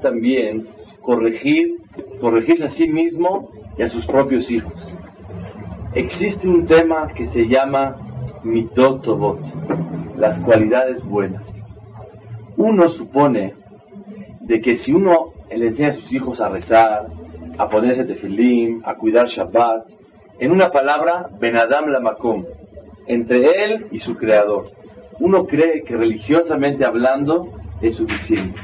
También corregir, corregirse a sí mismo y a sus propios hijos. Existe un tema que se llama Midot Tovot, las cualidades buenas. Uno supone de que si uno le enseña a sus hijos a rezar, a ponerse tefilim, a cuidar Shabbat, en una palabra, Benadam Lamakom, entre él y su creador. Uno cree que religiosamente hablando es suficiente.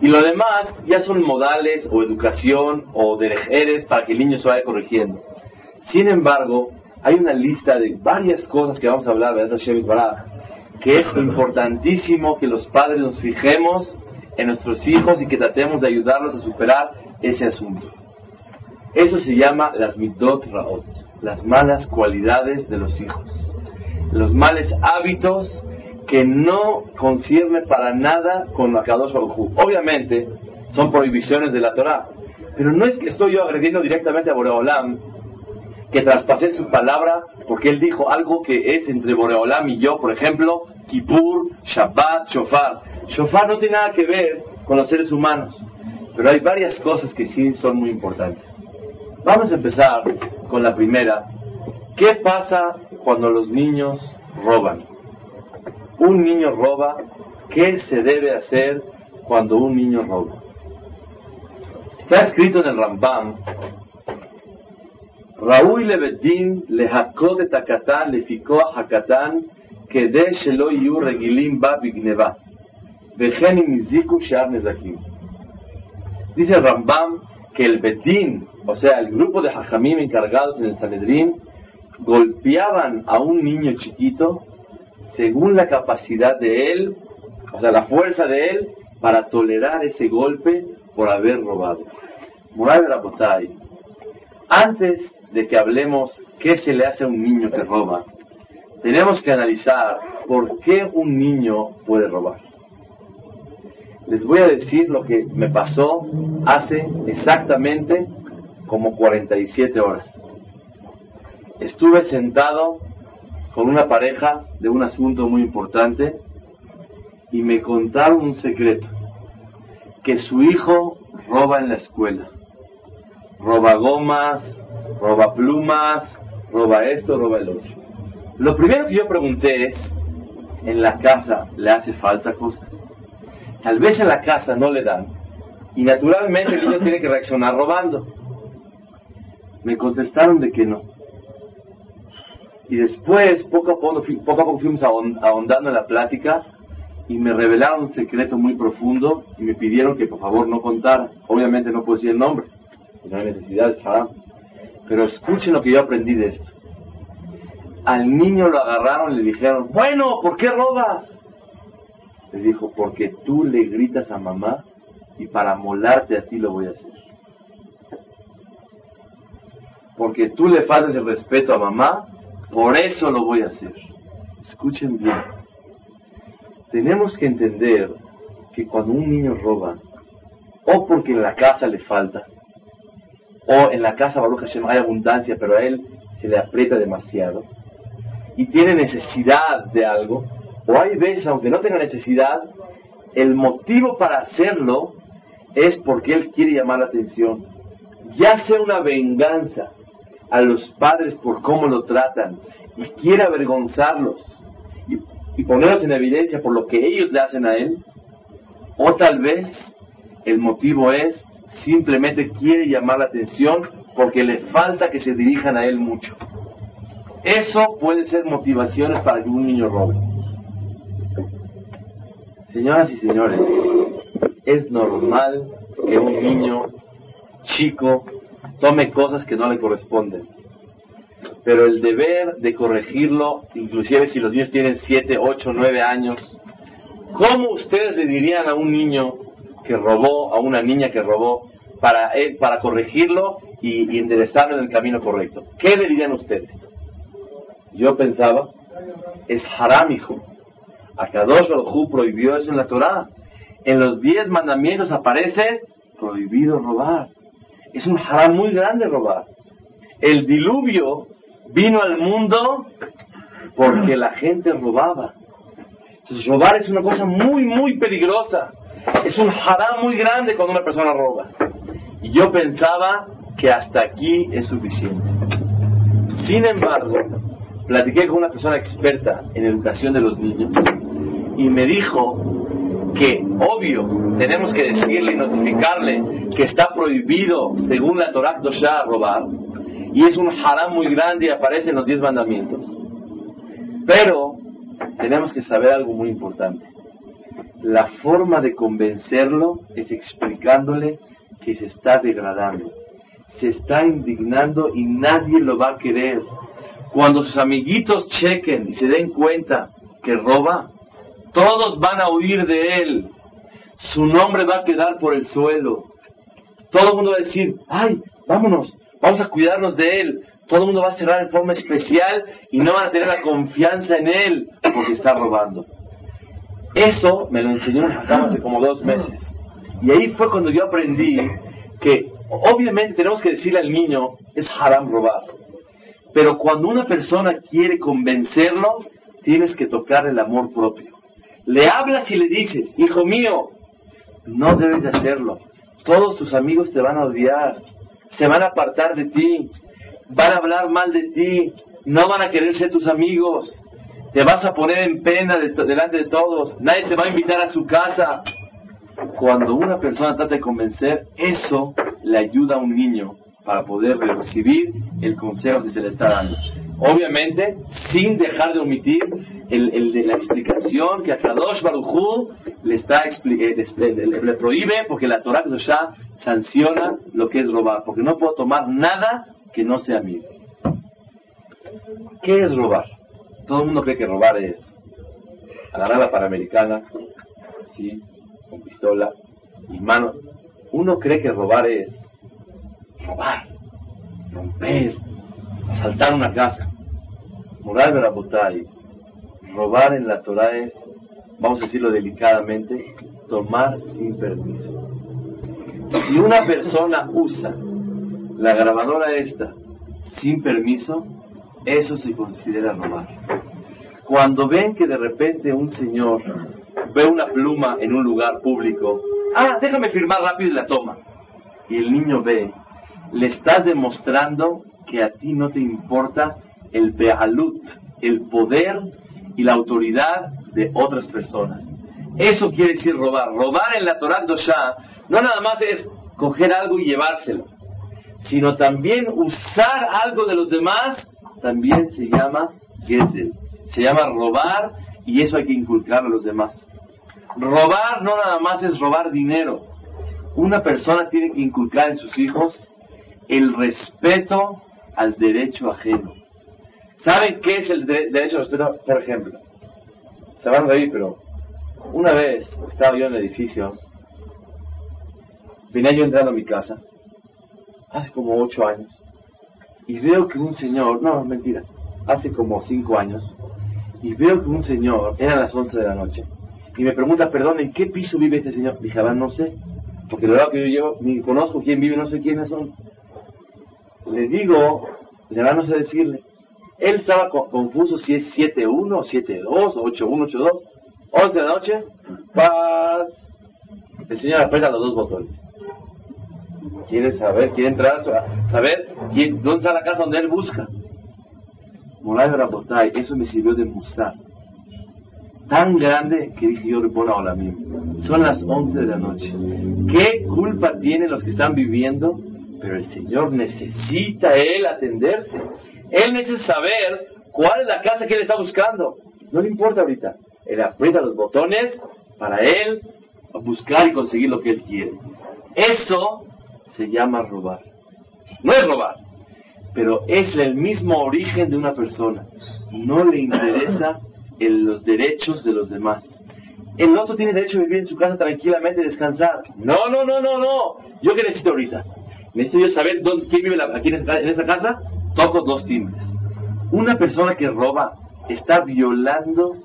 Y lo demás ya son modales o educación o derejeres para que el niño se vaya corrigiendo. Sin embargo, hay una lista de varias cosas que vamos a hablar, ¿verdad? Que es importantísimo que los padres nos fijemos en nuestros hijos y que tratemos de ayudarlos a superar ese asunto. Eso se llama las midot raot, las malas cualidades de los hijos, los males hábitos que no concierne para nada con Akadosh Baruj. Obviamente, son prohibiciones de la Torah, pero no es que estoy yo agrediendo directamente a Boreolam, que traspasé su palabra porque él dijo algo que es entre Boreolam y yo, por ejemplo, Kippur, Shabbat, Shofar. Shofar no tiene nada que ver con los seres humanos, pero hay varias cosas que sí son muy importantes. Vamos a empezar con la primera. ¿Qué pasa cuando los niños roban? un niño roba, ¿qué se debe hacer cuando un niño roba? Está escrito en el Rambam, Raúl Lebeddin le jacó de Takatán, le ficó a Hakatán, que de Shelo Regilim Ba Bigneva, Vejenim Niziku Nezakim. Dice el Rambam que el Bedín, o sea, el grupo de Hajamim encargados en el Sanedrín, golpeaban a un niño chiquito según la capacidad de él, o sea, la fuerza de él, para tolerar ese golpe por haber robado. Moray Rabotay, antes de que hablemos qué se le hace a un niño que roba, tenemos que analizar por qué un niño puede robar. Les voy a decir lo que me pasó hace exactamente como 47 horas. Estuve sentado con una pareja de un asunto muy importante y me contaron un secreto, que su hijo roba en la escuela, roba gomas, roba plumas, roba esto, roba el otro. Lo primero que yo pregunté es, ¿en la casa le hace falta cosas? Tal vez en la casa no le dan y naturalmente el niño tiene que reaccionar robando. Me contestaron de que no y después, poco a poco, poco, a poco fuimos ahondando en la plática y me revelaron un secreto muy profundo y me pidieron que por favor no contara. Obviamente no puedo decir el nombre, no hay necesidad, es haram. Pero escuchen lo que yo aprendí de esto. Al niño lo agarraron le dijeron, bueno, ¿por qué robas? Le dijo, porque tú le gritas a mamá y para molarte a ti lo voy a hacer. Porque tú le faltas el respeto a mamá por eso lo voy a hacer. Escuchen bien. Tenemos que entender que cuando un niño roba, o porque en la casa le falta, o en la casa Baruch Hashem hay abundancia, pero a él se le aprieta demasiado, y tiene necesidad de algo, o hay veces, aunque no tenga necesidad, el motivo para hacerlo es porque él quiere llamar la atención, ya sea una venganza, a los padres por cómo lo tratan y quiere avergonzarlos y, ponerlos en evidencia por lo que ellos le hacen a él, o tal vez el motivo es simplemente quiere llamar la atención porque le falta que se dirijan a él mucho. Eso puede ser motivaciones para que un niño robe. Señoras y señores, es normal que un niño chico tome cosas que no le corresponden. Pero el deber de corregirlo, inclusive si los niños tienen 7, 8, 9 años, ¿cómo ustedes le dirían a un niño que robó, a una niña que robó, para, él, para corregirlo y, enderezarlo en el camino correcto. ¿Qué le dirían ustedes? Yo pensaba, es haram, hijo. Akadosh Baruj prohibió eso en la Torah. En los diez mandamientos aparece prohibido robar. Es un haram muy grande robar. El diluvio vino al mundo porque la gente robaba. Entonces robar es una cosa muy, muy peligrosa. Es un haram muy grande cuando una persona roba. Y yo pensaba que hasta aquí es suficiente. Sin embargo, platiqué con una persona experta en educación de los niños y me dijo que, obvio, tenemos que decirle y notificarle que está prohibido, según la Torah Dosha, robar, y es un haram muy grande y aparece en los diez mandamientos. Pero tenemos que saber algo muy importante. La forma de convencerlo es explicándole que se está degradando, se está indignando y nadie lo va a querer. Cuando sus amiguitos chequen y se den cuenta que roba, todos van a huir de él. Su nombre va a quedar por el suelo. Todo el mundo va a decir, ay, vámonos, vamos a cuidarnos de él. Todo el mundo va a cerrar en forma especial y no van a tener la confianza en él porque está robando. Eso me lo enseñó un hace como dos meses. Y ahí fue cuando yo aprendí que obviamente tenemos que decirle al niño, es haram robar. Pero cuando una persona quiere convencerlo, tienes que tocar el amor propio. Le hablas y le dices, hijo mío, no debes de hacerlo. Todos tus amigos te van a odiar, se van a apartar de ti, van a hablar mal de ti, no van a querer ser tus amigos, te vas a poner en pena delante de todos, nadie te va a invitar a su casa. Cuando una persona trata de convencer, eso le ayuda a un niño para poder recibir el consejo que se le está dando. Obviamente, sin dejar de omitir el, de la explicación que a Kadosh Baruchú le, está, eh, le, prohíbe, porque la Torah ya sanciona lo que es robar, porque no puedo tomar nada que no sea mío. ¿Qué es robar? Todo el mundo cree que robar es agarrar la Panamericana, así, con pistola y mano. Uno cree que robar es robar, romper, asaltar una casa. Moral Berabotay, robar en la Torah es, vamos a decirlo delicadamente, tomar sin permiso. Si una persona usa la grabadora esta sin permiso, eso se considera robar. Cuando ven que de repente un señor ve una pluma en un lugar público, ah, déjame firmar rápido y la toma. Y el niño ve, le estás demostrando que a ti no te importa el bealut, el poder y la autoridad de otras personas. Eso quiere decir robar. Robar en la Torah Dosha no nada más es coger algo y llevárselo, sino también usar algo de los demás, también se llama gezel. Se llama robar y eso hay que inculcarlo a los demás. Robar no nada más es robar dinero. Una persona tiene que inculcar en sus hijos el respeto al derecho ajeno. ¿Saben qué es el derecho al respeto? Por ejemplo, se van a reír, pero una vez estaba yo en el edificio, venía yo entrando a mi casa, hace como ocho años, y veo que un señor, no, mentira, hace como cinco años, y veo que un señor, eran las once de la noche, y me pregunta, perdón, ¿en qué piso vive este señor? Dije, a ver, no sé, porque verdad que yo llevo, ni conozco quién vive, no sé quiénes son. Le digo, le van a decirle, él estaba confuso si es 7-1, 7-2, 8-1, 8-2. 11 de la noche, paz. El Señor aprieta los dos botones. Quiere saber, quiere entrar, saber quién, dónde está la casa donde él busca. Moray Rabotay, eso me sirvió de musar. Tan grande que dije yo, hola mismo. Son las 11 de la noche. ¿Qué culpa tienen los que están viviendo? Pero el Señor necesita él atenderse. Él necesita saber cuál es la casa que él está buscando. No le importa ahorita. Él aprieta los botones para él buscar y conseguir lo que él quiere. Eso se llama robar. No es robar, pero es el mismo origen de una persona. No le interesa los derechos de los demás. El otro tiene derecho a vivir en su casa tranquilamente y descansar. No, no, no, no, no. ¿Yo qué necesito ahorita? Necesito yo saber dónde, quién vive la- aquí en esa, en esa casa. Toco dos timbres. Una persona que roba está violando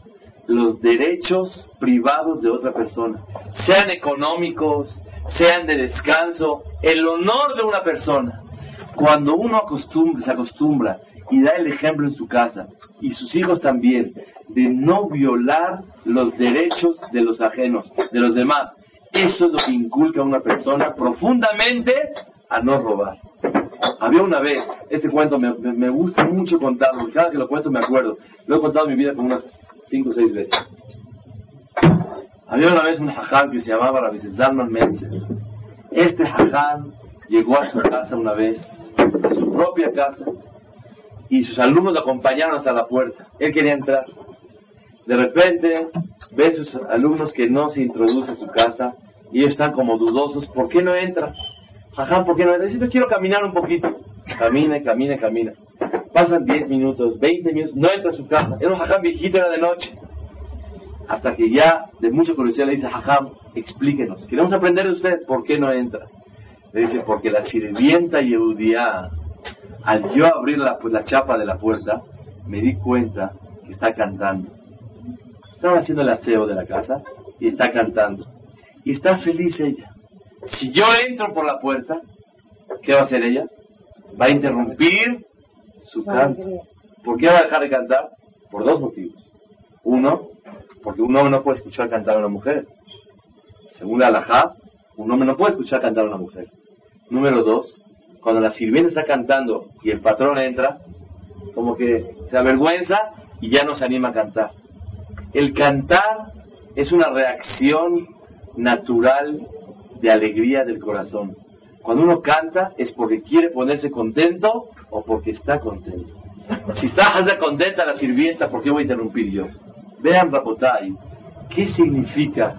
los derechos privados de otra persona, sean económicos, sean de descanso, el honor de una persona. Cuando uno se acostumbra y da el ejemplo en su casa, y sus hijos también, de no violar los derechos de los ajenos, de los demás, eso es lo que inculca a una persona profundamente a no robar. Había una vez, este cuento me, me- gusta mucho contarlo, cada que lo cuento me acuerdo. Lo he contado en mi vida como unas cinco o seis veces. Había una vez un jaján que se llamaba Rabbi Zalman Menzer. Este jaján llegó a su casa una vez, a su propia casa, y sus alumnos lo acompañaron hasta la puerta. Él quería entrar. De repente ve a sus alumnos que no se introduce a su casa y ellos están como dudosos. ¿Por qué no entra? Jaján, ¿por qué no "Yo quiero caminar un poquito. Camina, camina, camina. Pasan 10 minutos, 20 minutos, no entra a su casa. Era un jaján viejito, era de noche. Hasta que ya, de mucha curiosidad, le dice, jajam, explíquenos. Queremos aprender de usted por qué no entra. Le dice, porque la sirvienta Yehudiá, al yo abrir pues, la chapa de la puerta, me di cuenta que está cantando. Estaba haciendo el aseo de la casa y está cantando. Y está feliz ella. Si yo entro por la puerta, ¿qué va a hacer ella? Va a interrumpir su canto. ¿Por qué va a dejar de cantar? Por dos motivos. Uno, porque un hombre no puede escuchar cantar a una mujer. Según la halajá, un hombre no puede escuchar cantar a una mujer. Número dos, cuando la sirvienta está cantando y el patrón entra, como que se avergüenza y ya no se anima a cantar. El cantar es una reacción natural de alegría del corazón. Cuando uno canta es porque quiere ponerse contento o porque está contento. Si está contenta la sirvienta, ¿por qué voy a interrumpir yo? Vean, Rabotai, ¿qué significa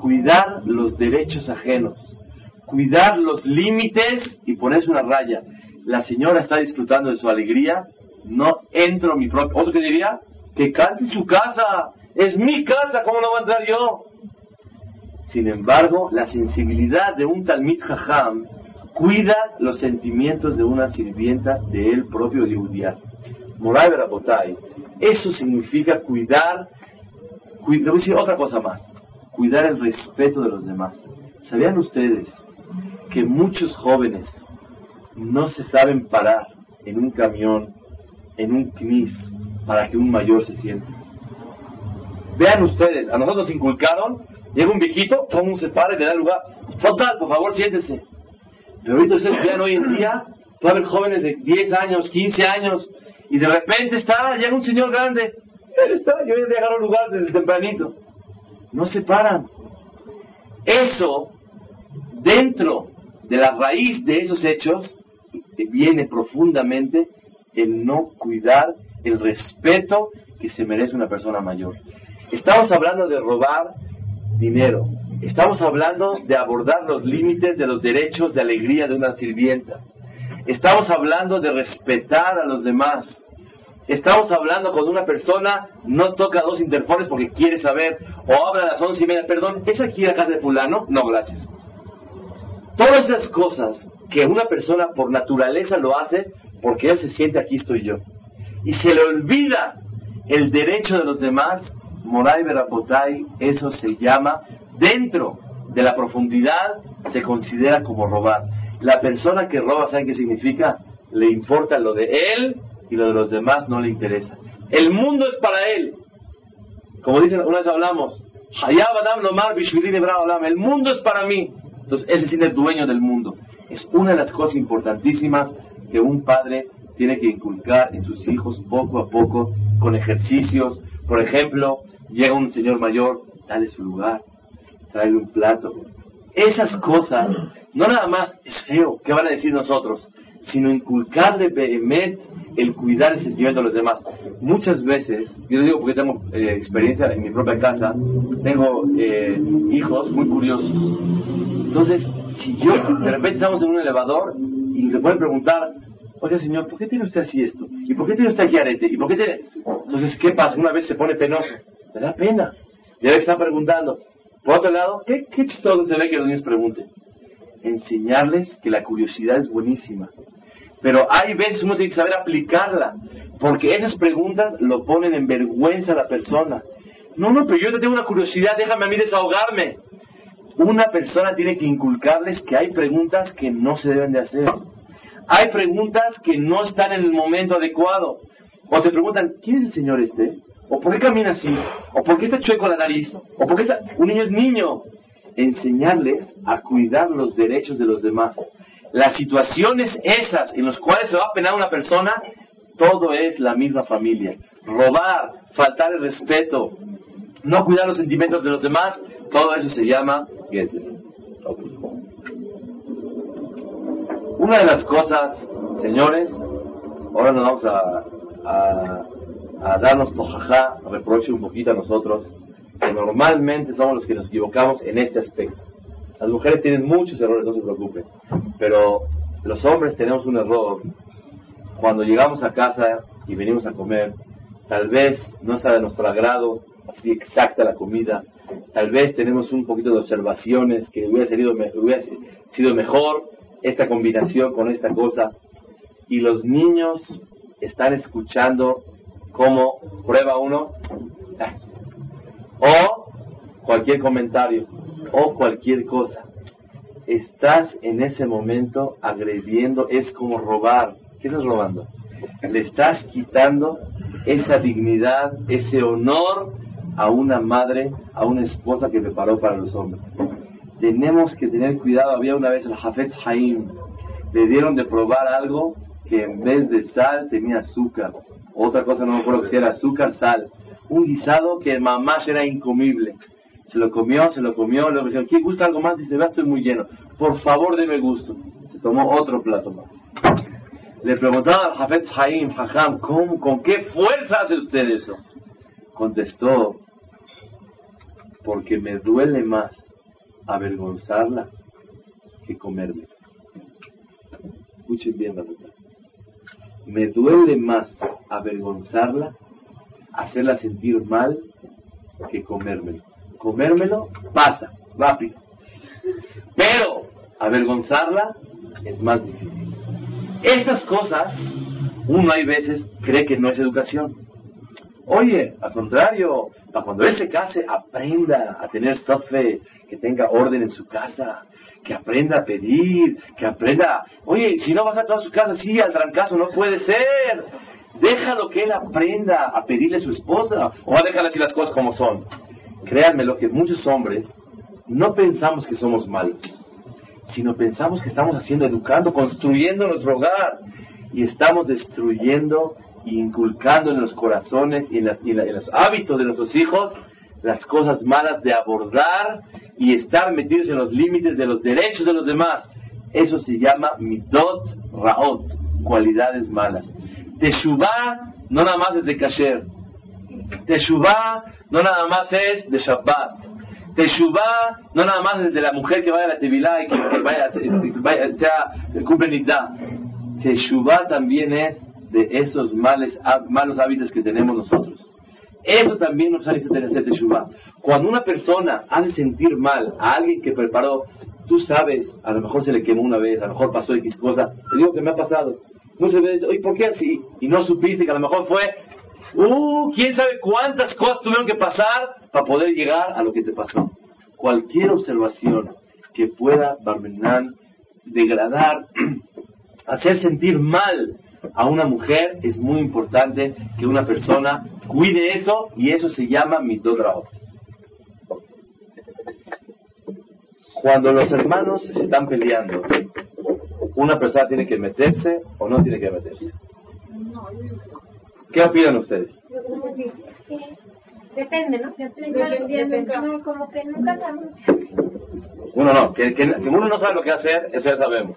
cuidar los derechos ajenos? Cuidar los límites y ponerse una raya. La señora está disfrutando de su alegría, no entro en mi propio. ¿Otro que diría? Que cante su casa, es mi casa, ¿cómo no va a entrar yo? Sin embargo, la sensibilidad de un Talmid Jajam cuida los sentimientos de una sirvienta de él propio Yehudiá. Moray Berabotai, eso significa cuidar, cu- le voy a decir otra cosa más, cuidar el respeto de los demás. ¿Sabían ustedes que muchos jóvenes no se saben parar en un camión, en un knis, para que un mayor se siente? Vean ustedes, a nosotros nos inculcaron, llega un viejito, todo el mundo se para y le da lugar. Total, por favor, siéntese. Pero ahorita ustedes vean hoy en día, puede haber jóvenes de 10 años, 15 años, y de repente está, llega un señor grande. Él está, yo voy a dejar un lugar desde tempranito. No se paran. Eso, dentro de la raíz de esos hechos, viene profundamente el no cuidar el respeto que se merece una persona mayor. Estamos hablando de robar dinero. Estamos hablando de abordar los límites de los derechos de alegría de una sirvienta. Estamos hablando de respetar a los demás. Estamos hablando cuando una persona no toca dos interfones porque quiere saber o habla a las once y media. Perdón, ¿es aquí la casa de fulano? No, gracias. Todas esas cosas que una persona por naturaleza lo hace porque él se siente aquí estoy yo. Y se le olvida el derecho de los demás, Moray Berapotai, eso se llama, dentro de la profundidad, se considera como robar. La persona que roba, ¿saben qué significa? Le importa lo de él y lo de los demás no le interesa. El mundo es para él. Como dicen, una vez hablamos, el mundo es para mí. Entonces, él se siente dueño del mundo. Es una de las cosas importantísimas que un padre tiene que inculcar en sus hijos poco a poco, con ejercicios. Por ejemplo, llega un señor mayor, dale su lugar, tráele un plato. Esas cosas, no nada más es feo, ¿qué van a decir nosotros? Sino inculcarle vehemente el cuidar el sentimiento de los demás. Muchas veces, yo lo digo porque tengo eh, experiencia en mi propia casa, tengo eh, hijos muy curiosos. Entonces, si yo de repente estamos en un elevador y le pueden preguntar, oiga señor, ¿por qué tiene usted así esto? ¿Y por qué tiene usted aquí arete? ¿Y por qué tiene...? Entonces, ¿qué pasa? Una vez se pone penoso. Me da pena. Ya que están preguntando. Por otro lado, ¿qué, qué chistoso se ve que los niños pregunten. Enseñarles que la curiosidad es buenísima. Pero hay veces uno tiene que saber aplicarla, porque esas preguntas lo ponen en vergüenza a la persona. No, no, pero yo te tengo una curiosidad, déjame a mí desahogarme. Una persona tiene que inculcarles que hay preguntas que no se deben de hacer. Hay preguntas que no están en el momento adecuado. O te preguntan, ¿quién es el señor este? ¿O por qué camina así? ¿O por qué está chueco la nariz? ¿O por qué. Un niño es niño. Enseñarles a cuidar los derechos de los demás. Las situaciones esas en las cuales se va a penar una persona, todo es la misma familia. Robar, faltar el respeto, no cuidar los sentimientos de los demás, todo eso se llama Gezer. Una de las cosas, señores, ahora nos vamos a, a darnos tojajá, reproche un poquito a nosotros, que normalmente somos los que nos equivocamos en este aspecto. Las mujeres tienen muchos errores, no se preocupen, pero los hombres tenemos un error. Cuando llegamos a casa y venimos a comer, tal vez no está de nuestro agrado así exacta la comida, tal vez tenemos un poquito de observaciones que hubiera, sido, hubiera sido mejor esta combinación con esta cosa, y los niños están escuchando cómo prueba uno, o cualquier comentario, o cualquier cosa. Estás en ese momento agrediendo, es como robar. ¿Qué estás robando? Le estás quitando esa dignidad, ese honor a una madre, a una esposa que preparó para los hombres. Tenemos que tener cuidado. Había una vez el Hafetz Haim, le dieron de probar algo que en vez de sal tenía azúcar. Otra cosa no me acuerdo si era azúcar, sal. Un guisado que mamá era incomible. Se lo comió, se lo comió, luego dijo, ¿quién gusta algo más? Dice, va, estoy muy lleno. Por favor, deme gusto. Se tomó otro plato más. Le preguntaba al Hafetz Haim, Hajam, ¿cómo, ¿con qué fuerza hace usted eso? Contestó, porque me duele más avergonzarla que comerme. Escuchen bien la verdad. Me duele más avergonzarla, hacerla sentir mal, que comérmelo. Comérmelo pasa, rápido. Pero avergonzarla es más difícil. Estas cosas, uno hay veces cree que no es educación. Oye, al contrario, para cuando él se case, aprenda a tener fe, que tenga orden en su casa, que aprenda a pedir, que aprenda, oye, si no vas a toda su casa, sí, al trancazo, no puede ser. Déjalo que él aprenda a pedirle a su esposa, o a dejar así las cosas como son. Créanme lo que muchos hombres no pensamos que somos malos, sino pensamos que estamos haciendo, educando, construyendo nuestro hogar, y estamos destruyendo inculcando en los corazones y en, los hábitos de nuestros hijos las cosas malas de abordar y estar metidos en los límites de los derechos de los demás. Eso se llama midot raot, cualidades malas. Teshuvah no nada más es de kasher. Teshuvah no nada más es de Shabbat. Teshuvah no nada más es de la mujer que vaya a la Tevilá y que, vaya, que vaya, sea, cumple nidá. Teshuvah también es de esos males, malos hábitos que tenemos nosotros. Eso también nos hace tener teshuva. Cuando una persona hace sentir mal a alguien que preparó, tú sabes, a lo mejor se le quemó una vez, a lo mejor pasó X cosa, te digo que me ha pasado. Muchas veces, oye, ¿por qué así? Y no supiste que a lo mejor fue, uh, quién sabe cuántas cosas tuvieron que pasar para poder llegar a lo que te pasó. Cualquier observación que pueda, Barmenán, degradar, hacer sentir mal a una mujer es muy importante que una persona cuide eso y eso se llama mitodraot. Cuando los hermanos se están peleando, ¿una persona tiene que meterse o no tiene que meterse? ¿Qué opinan ustedes? Depende, ¿no? Dependiendo. Como que nunca Uno no, que, que uno no sabe lo que hacer, eso ya sabemos.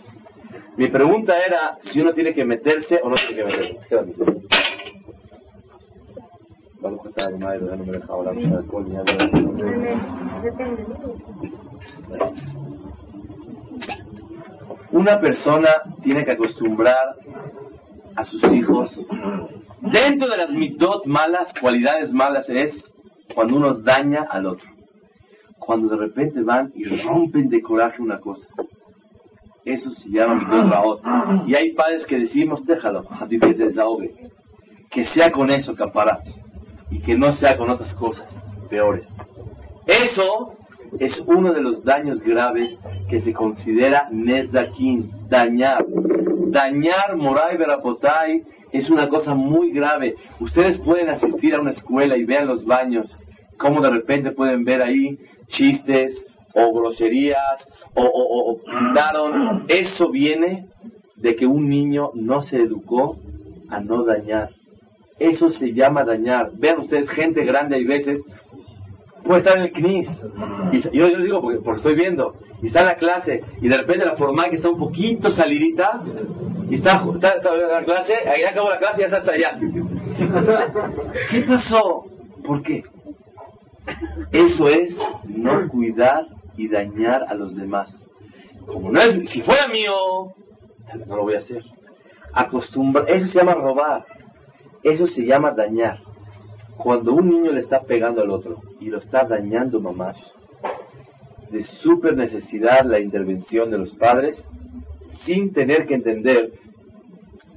Mi pregunta era si uno tiene que meterse o no tiene que meterse. Una persona tiene que acostumbrar a sus hijos. Dentro de las mitot malas, cualidades malas es cuando uno daña al otro. Cuando de repente van y rompen de coraje una cosa. Eso se llama Midot Raot. Y hay padres que decimos, déjalo, así que se desahogue. Que sea con eso, capara. Y que no sea con otras cosas peores. Eso es uno de los daños graves que se considera Nezakin, dañar. Dañar Moray Berapotai es una cosa muy grave. Ustedes pueden asistir a una escuela y vean los baños, cómo de repente pueden ver ahí chistes o groserías o, o- o pintaron. Eso viene de que un niño no se educó a no dañar. Eso se llama dañar. Vean ustedes, gente grande hay veces puede estar en el CNIS. Y yo, yo digo porque, porque estoy viendo. Y está en la clase. Y de repente la formal que está un poquito salidita. Y está, está, está en la clase. Ahí acabó la clase y ya está hasta allá. ¿Qué pasó? ¿Por qué? Eso es no cuidar y dañar a los demás. Como no es, si fuera mío, no lo voy a hacer. Acostumbra, eso se llama robar. Eso se llama dañar. Cuando un niño le está pegando al otro y lo está dañando mamás, de súper necesidad la intervención de los padres sin tener que entender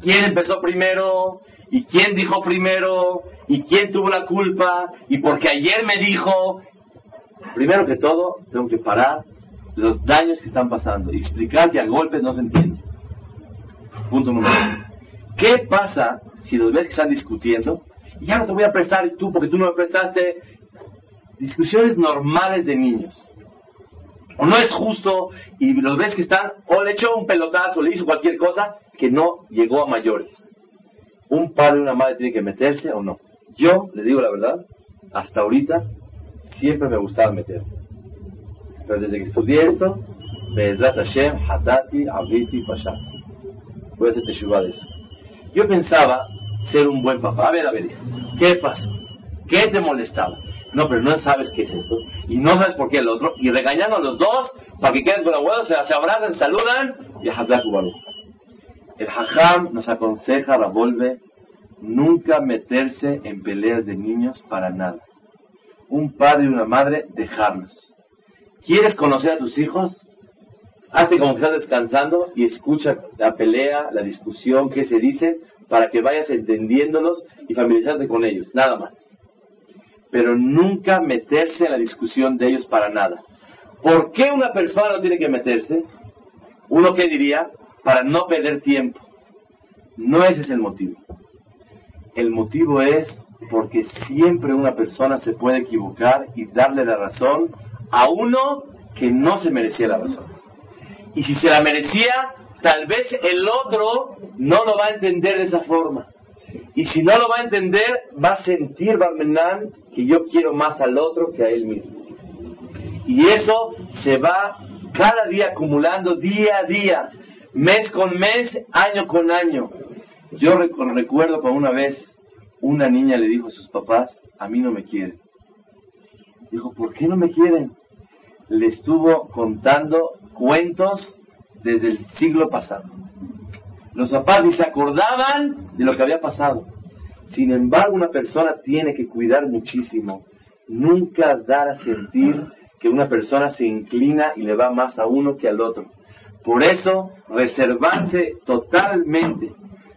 quién empezó primero y quién dijo primero y quién tuvo la culpa y porque ayer me dijo. Primero que todo, tengo que parar los daños que están pasando y explicar que a golpes no se entiende. Punto número uno. ¿Qué pasa si los ves que están discutiendo? Ya no te voy a prestar tú porque tú no me prestaste. Discusiones normales de niños. O no es justo y los ves que están, o le echó un pelotazo, o le hizo cualquier cosa que no llegó a mayores. Un padre y una madre tienen que meterse o no. Yo, les digo la verdad, hasta ahorita siempre me gustaba meter. Pero desde que estudié esto, Be'ezrat Hashem, Hatati, Aviti, Pashati. Voy a hacer teshuva de eso. Yo pensaba ser un buen papá. A ver, a ver, ¿qué pasó? ¿Qué te molestaba? No, pero no sabes qué es esto. Y no sabes por qué el otro. Y regañando a los dos para que queden con abuelos, se, se abrazan, saludan y Hazak Baruch. El Hajam nos aconseja, Ravolve, nunca meterse en peleas de niños para nada. Un padre y una madre, dejarlos. ¿Quieres conocer a tus hijos? Hazte como que estás descansando y escucha la pelea, la discusión, qué se dice, para que vayas entendiéndolos y familiarizarte con ellos, nada más. Pero nunca meterse en la discusión de ellos para nada. ¿Por qué una persona no tiene que meterse? Uno que diría, para no perder tiempo. No ese es el motivo. El motivo es porque siempre una persona se puede equivocar y darle la razón a uno que no se merecía la razón. Y si se la merecía, tal vez el otro no lo va a entender de esa forma. Y si no lo va a entender, va a sentir Barmenán que yo quiero más al otro que a él mismo. Y eso se va cada día acumulando, día a día, mes con mes, año con año. Yo recu- recuerdo que una vez una niña le dijo a sus papás, a mí no me quieren. Dijo, ¿por qué no me quieren? Le estuvo contando cuentos desde el siglo pasado. Los papás ni se acordaban de lo que había pasado. Sin embargo, una persona tiene que cuidar muchísimo. Nunca dar a sentir que una persona se inclina y le va más a uno que al otro. Por eso, reservarse totalmente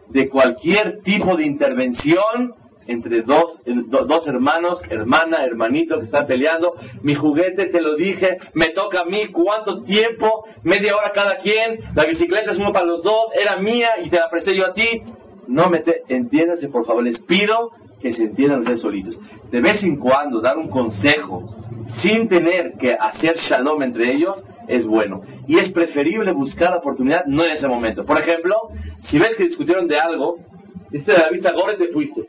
de cualquier tipo de intervención entre dos, eh, do- dos hermanos, hermana, hermanito que están peleando. Mi juguete, te lo dije, me toca a mí. ¿Cuánto tiempo? Media hora cada quien. La bicicleta es uno para los dos. Era mía y te la presté yo a ti. No me te, entiéndanse, por favor. Les pido que se entiendan ustedes solitos. De vez en cuando dar un consejo sin tener que hacer shalom entre ellos es bueno. Y es preferible buscar la oportunidad no en ese momento. Por ejemplo, si ves que discutieron de algo, diste la vista gorda y te fuiste.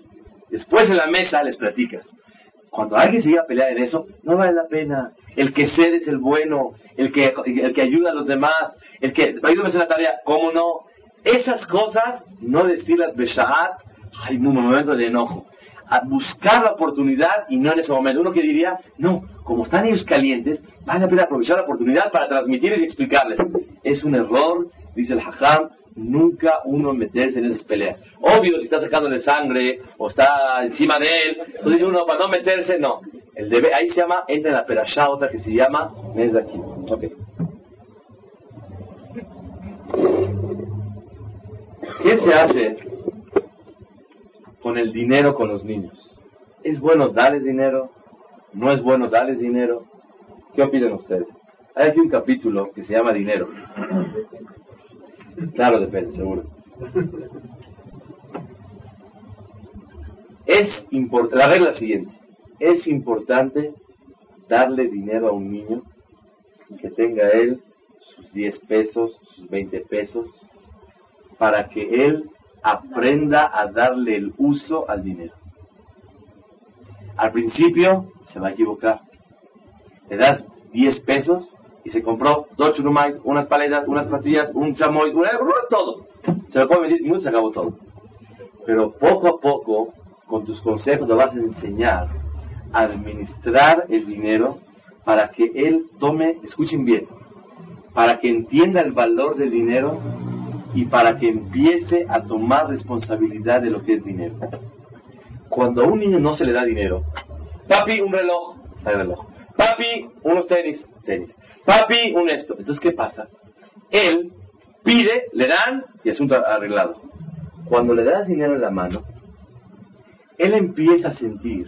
Después en la mesa les platicas. Cuando alguien se iba a pelear en eso, no vale la pena. El que cede es el bueno, el que, el que ayuda a los demás, el que ayúdame a la tarea, ¿cómo no? Esas cosas, no decirlas beshaat, hay un momento de enojo. A buscar la oportunidad y no en ese momento. Uno que diría, no, como están ellos calientes, vale la pena aprovechar la oportunidad para transmitirles y explicarles. Es un error, dice el Hajam, nunca uno meterse en esas peleas. Obvio, si está sacándole sangre o está encima de él, entonces dice uno, para no meterse, no. El deber, ahí se llama, entra en la perashá otra que se llama Nezakim. Ok. ¿Qué se hace con el dinero con los niños? ¿Es bueno darles dinero? ¿No es bueno darles dinero? ¿Qué opinan ustedes? Hay aquí un capítulo que se llama Dinero. Claro, depende, seguro. Es importante, la regla siguiente, es importante darle dinero a un niño que tenga él sus 10 pesos, sus 20 pesos, para que él aprenda a darle el uso al dinero. Al principio se va a equivocar. Le das 10 pesos y se compró dos churumais, unas paletas, unas pastillas, un chamoy, una, todo. Se lo come 10 minutos se acabó todo. Pero poco a poco, con tus consejos, le vas a enseñar a administrar el dinero para que él tome, escuchen bien, para que entienda el valor del dinero y para que empiece a tomar responsabilidad de lo que es dinero. Cuando a un niño no se le da dinero, papi, un reloj, hay reloj. Papi, unos tenis, tenis. Papi, un esto. Entonces, ¿qué pasa? Él pide, le dan y asunto arreglado. Cuando le das dinero en la mano, él empieza a sentir.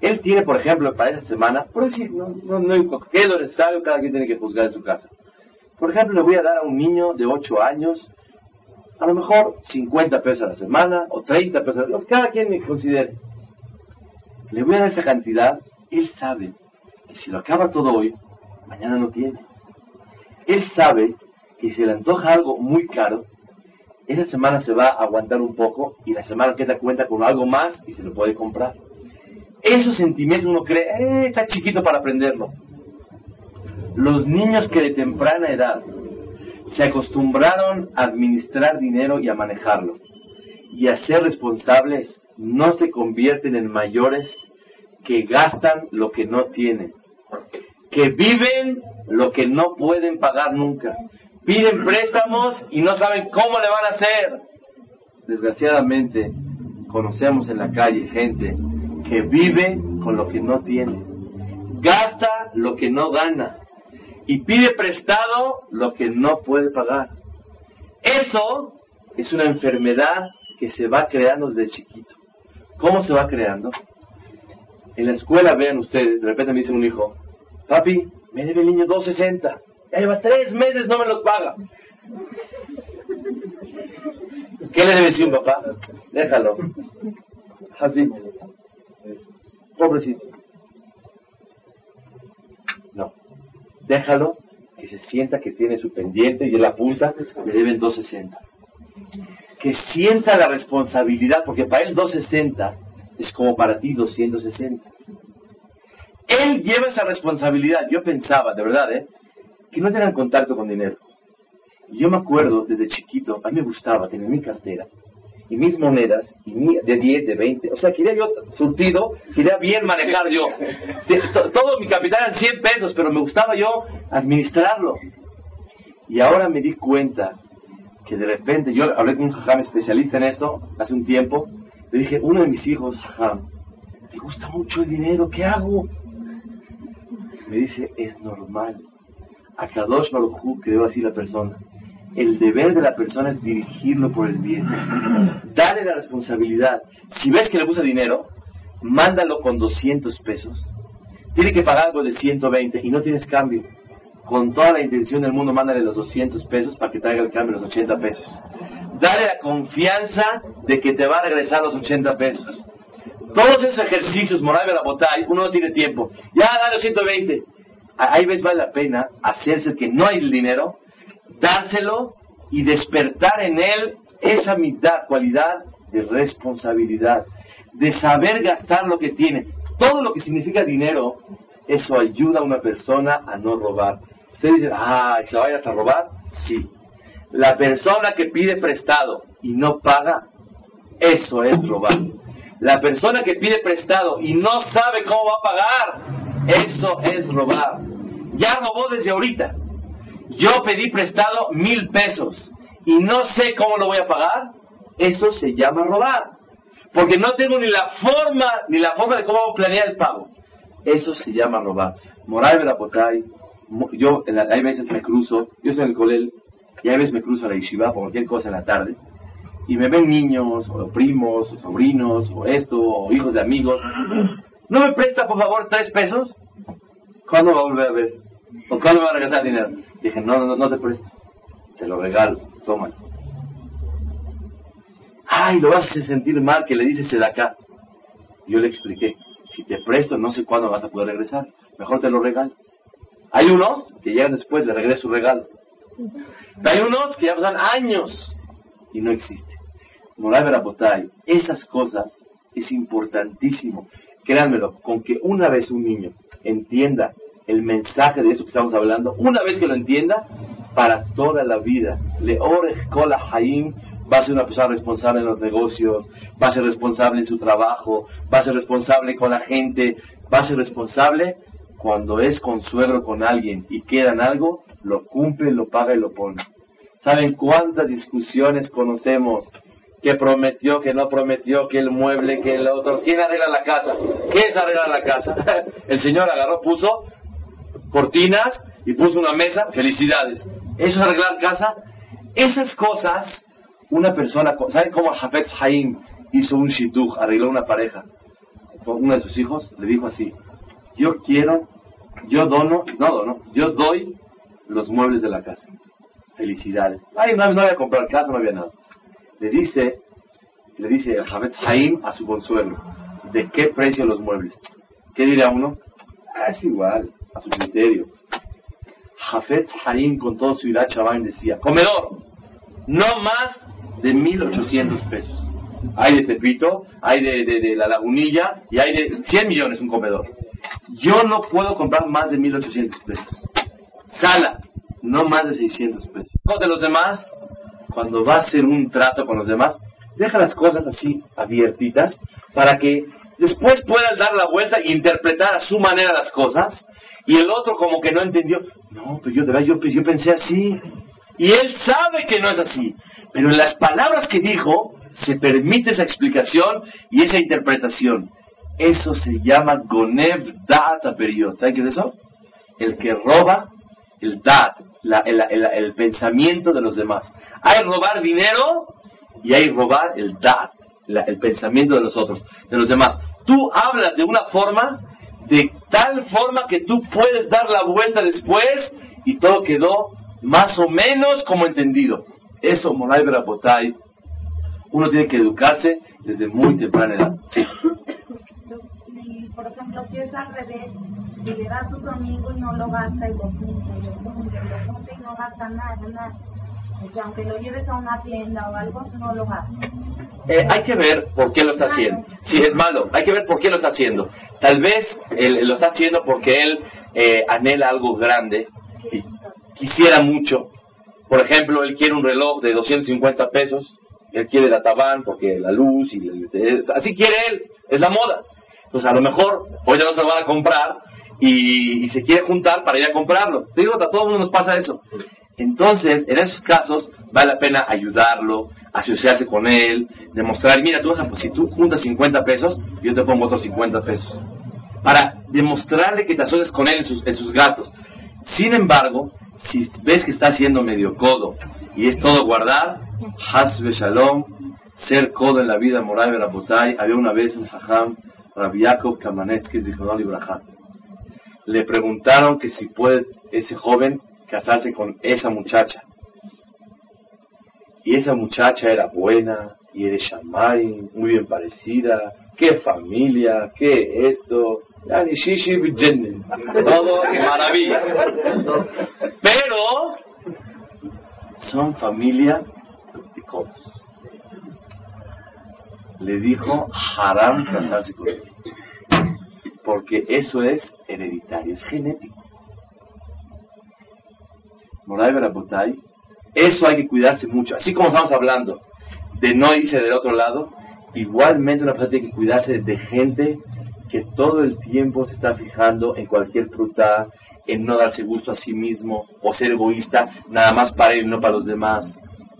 Él tiene, por ejemplo, para esa semana, por decir, no, no, no. Cada quien tiene que juzgar en su casa. Por ejemplo, le voy a dar a un niño de 8 años, a lo mejor 50 pesos a la semana o 30 pesos, lo que cada quien me considere. Le voy a dar esa cantidad, él sabe que si lo acaba todo hoy, mañana no tiene. Él sabe que si le antoja algo muy caro, esa semana se va a aguantar un poco y la semana que da cuenta con algo más y se lo puede comprar. Esos sentimientos uno cree, eh, está chiquito para aprenderlo. Los niños que de temprana edad se acostumbraron a administrar dinero y a manejarlo y a ser responsables, no se convierten en mayores que gastan lo que no tienen, que viven lo que no pueden pagar nunca, piden préstamos y no saben cómo le van a hacer. Desgraciadamente, conocemos en la calle gente que vive con lo que no tiene, gasta lo que no gana y pide prestado lo que no puede pagar. Eso es una enfermedad que se va creando desde chiquito. ¿Cómo se va creando? En la escuela, vean ustedes, de repente me dice un hijo, papi, me debe el niño 260. Ya lleva tres meses, no me los paga. ¿Qué le debe decir un papá? Déjalo. Así. Pobrecito. Déjalo que se sienta que tiene su pendiente y él apunta, le deben 260. Que sienta la responsabilidad, porque para él 260 es como para ti 260. Él lleva esa responsabilidad. Yo pensaba, de verdad, ¿eh? que no tengan contacto con dinero. Yo me acuerdo desde chiquito, a mí me gustaba tener mi cartera y mis monedas y mi, de 10, de 20. O sea, quería yo surtido, quería bien manejar yo. Todo mi capital eran 100 pesos, pero me gustaba yo administrarlo. Y ahora me di cuenta que de repente, yo hablé con un jajam especialista en esto hace un tiempo, le dije, uno de mis hijos, jajam, me gusta mucho el dinero, ¿qué hago? Me dice, es normal. A Kadosh Baruj creó así la persona. El deber de la persona es dirigirlo por el bien. Dale la responsabilidad. Si ves que le gusta dinero, mándalo con 200 pesos. Tiene que pagar algo de 120 y no tienes cambio. Con toda la intención del mundo, mándale los 200 pesos para que traiga el cambio los 80 pesos. Dale la confianza de que te va a regresar los 80 pesos. Todos esos ejercicios, moral de la botalla, uno no tiene tiempo. Ya, dale los 120. Ahí ves, vale la pena hacerse que no hay el dinero, dárselo y despertar en él esa mitad, cualidad de responsabilidad, de saber gastar lo que tiene. Todo lo que significa dinero, eso ayuda a una persona a no robar. Ustedes dicen, ah, ¿se vaya a robar? Sí. La persona que pide prestado y no paga, eso es robar. La persona que pide prestado y no sabe cómo va a pagar, eso es robar. Ya robó desde ahorita. Yo pedí prestado mil pesos y no sé cómo lo voy a pagar. Eso se llama robar. Porque no tengo ni la forma, ni la forma de cómo planear el pago. Eso se llama robar. Moray Berapotay, mo- yo en la- hay veces me cruzo, yo estoy en el colel, y hay veces me cruzo a la yeshiva por cualquier cosa en la tarde, y me ven niños, o primos, o sobrinos, o esto, o hijos de amigos. ¿No me presta, por favor, tres pesos? ¿Cuándo va a volver a ver? ¿O cuándo me va a regresar el dinero? Dije, no, no, no te presto. Te lo regalo, tómalo. Ay, lo vas a hacer sentir mal que le dices de acá. Yo le expliqué, si te presto, no sé cuándo vas a poder regresar. Mejor te lo regalo. Hay unos que llegan después, le regreso su regalo. Hay unos que ya pasan años y no existe. Moral Verapotay, esas cosas es importantísimo. Créanmelo, con que una vez un niño entienda el mensaje de eso que estamos hablando, una vez que lo entienda, para toda la vida, le Kola Haim va a ser una persona responsable en los negocios, va a ser responsable en su trabajo, va a ser responsable con la gente, va a ser responsable cuando es consuegro con alguien y quedan algo, lo cumple, lo paga y lo pone. ¿Saben cuántas discusiones conocemos? Que prometió, que no prometió, que el mueble, que el otro. ¿Quién arregla la casa? ¿Qué es arreglar la casa? el señor agarró, puso cortinas y puso una mesa. Felicidades. ¿Eso es arreglar casa? Esas cosas, una persona, ¿saben cómo Jafet Haim hizo un shidduch, arregló una pareja? Uno de sus hijos le dijo así: Yo quiero, yo dono, no dono, yo doy los muebles de la casa. Felicidades. Ay, no, no había comprar casa, no había nada. Le dice, le dice el Jafet Haim a su consuelo, ¿de qué precio los muebles? ¿Qué diría uno? Ah, es igual, a su criterio. Jafet Haim con todo su ira Chabain decía, comedor, no más de 1800 pesos. Hay de Tepito, hay de, de, la Lagunilla y hay de 100 millones un comedor. Yo no puedo comprar más de 1800 pesos. Sala, no más de 600 pesos. de los demás, cuando va a hacer un trato con los demás, deja las cosas así abiertitas para que después puedan dar la vuelta e interpretar a su manera las cosas y el otro como que no entendió. No, pero yo de verdad yo, yo pensé así. Y él sabe que no es así. Pero en las palabras que dijo se permite esa explicación y esa interpretación. Eso se llama Gonev Data Period. ¿Saben qué es eso? El que roba el dat, el, el, el, pensamiento de los demás. Hay robar dinero y hay robar el dat, la, el pensamiento de los otros, de los demás. Tú hablas de una forma, de tal forma que tú puedes dar la vuelta después y todo quedó más o menos como entendido. Eso, Monay Berapotay, uno tiene que educarse desde muy temprana edad. Por ejemplo, si es al revés, si le das tu domingo y no lo gasta y lo junta y lo junta y lo junta y no gasta nada, nada. O sea, aunque lo lleves a una tienda o algo, no lo gasta. Eh, hay que ver por qué lo está haciendo. Si sí, es malo, hay que ver por qué lo está haciendo. Tal vez él, lo está haciendo porque él eh, anhela algo grande y quisiera mucho. Por ejemplo, él quiere un reloj de 250 pesos, él quiere la tabán porque la luz y eh, así quiere él, es la moda. Entonces a lo mejor hoy ya no se lo van a comprar y, y, se quiere juntar para ir a comprarlo. Te digo, a todo el mundo nos pasa eso. Entonces, en esos casos, vale la pena ayudarlo, asociarse con él, demostrar, mira, tú, pues, si tú juntas 50 pesos, yo te pongo otros 50 pesos. Para demostrarle que te asocias con él en sus, en sus gastos. Sin embargo, si ves que está haciendo medio codo y es todo guardar, Hasbe Shalom, ser codo en la vida moral de Rabotay, había una vez un Jajam, Rabbi Yaakov Kamanetsky. Le preguntaron que si puede ese joven casarse con esa muchacha. Y esa muchacha era buena, y era Shamay, muy bien parecida, qué familia, qué esto, todo qué maravilla. Pero son familia de codos. Le dijo haram casarse con él. Porque eso es hereditario, es genético. Moray Berabotay, eso hay que cuidarse mucho. Así como estamos hablando de no irse del otro lado, igualmente una persona tiene que cuidarse de gente que todo el tiempo se está fijando en cualquier fruta, en no darse gusto a sí mismo o ser egoísta nada más para él y no para los demás.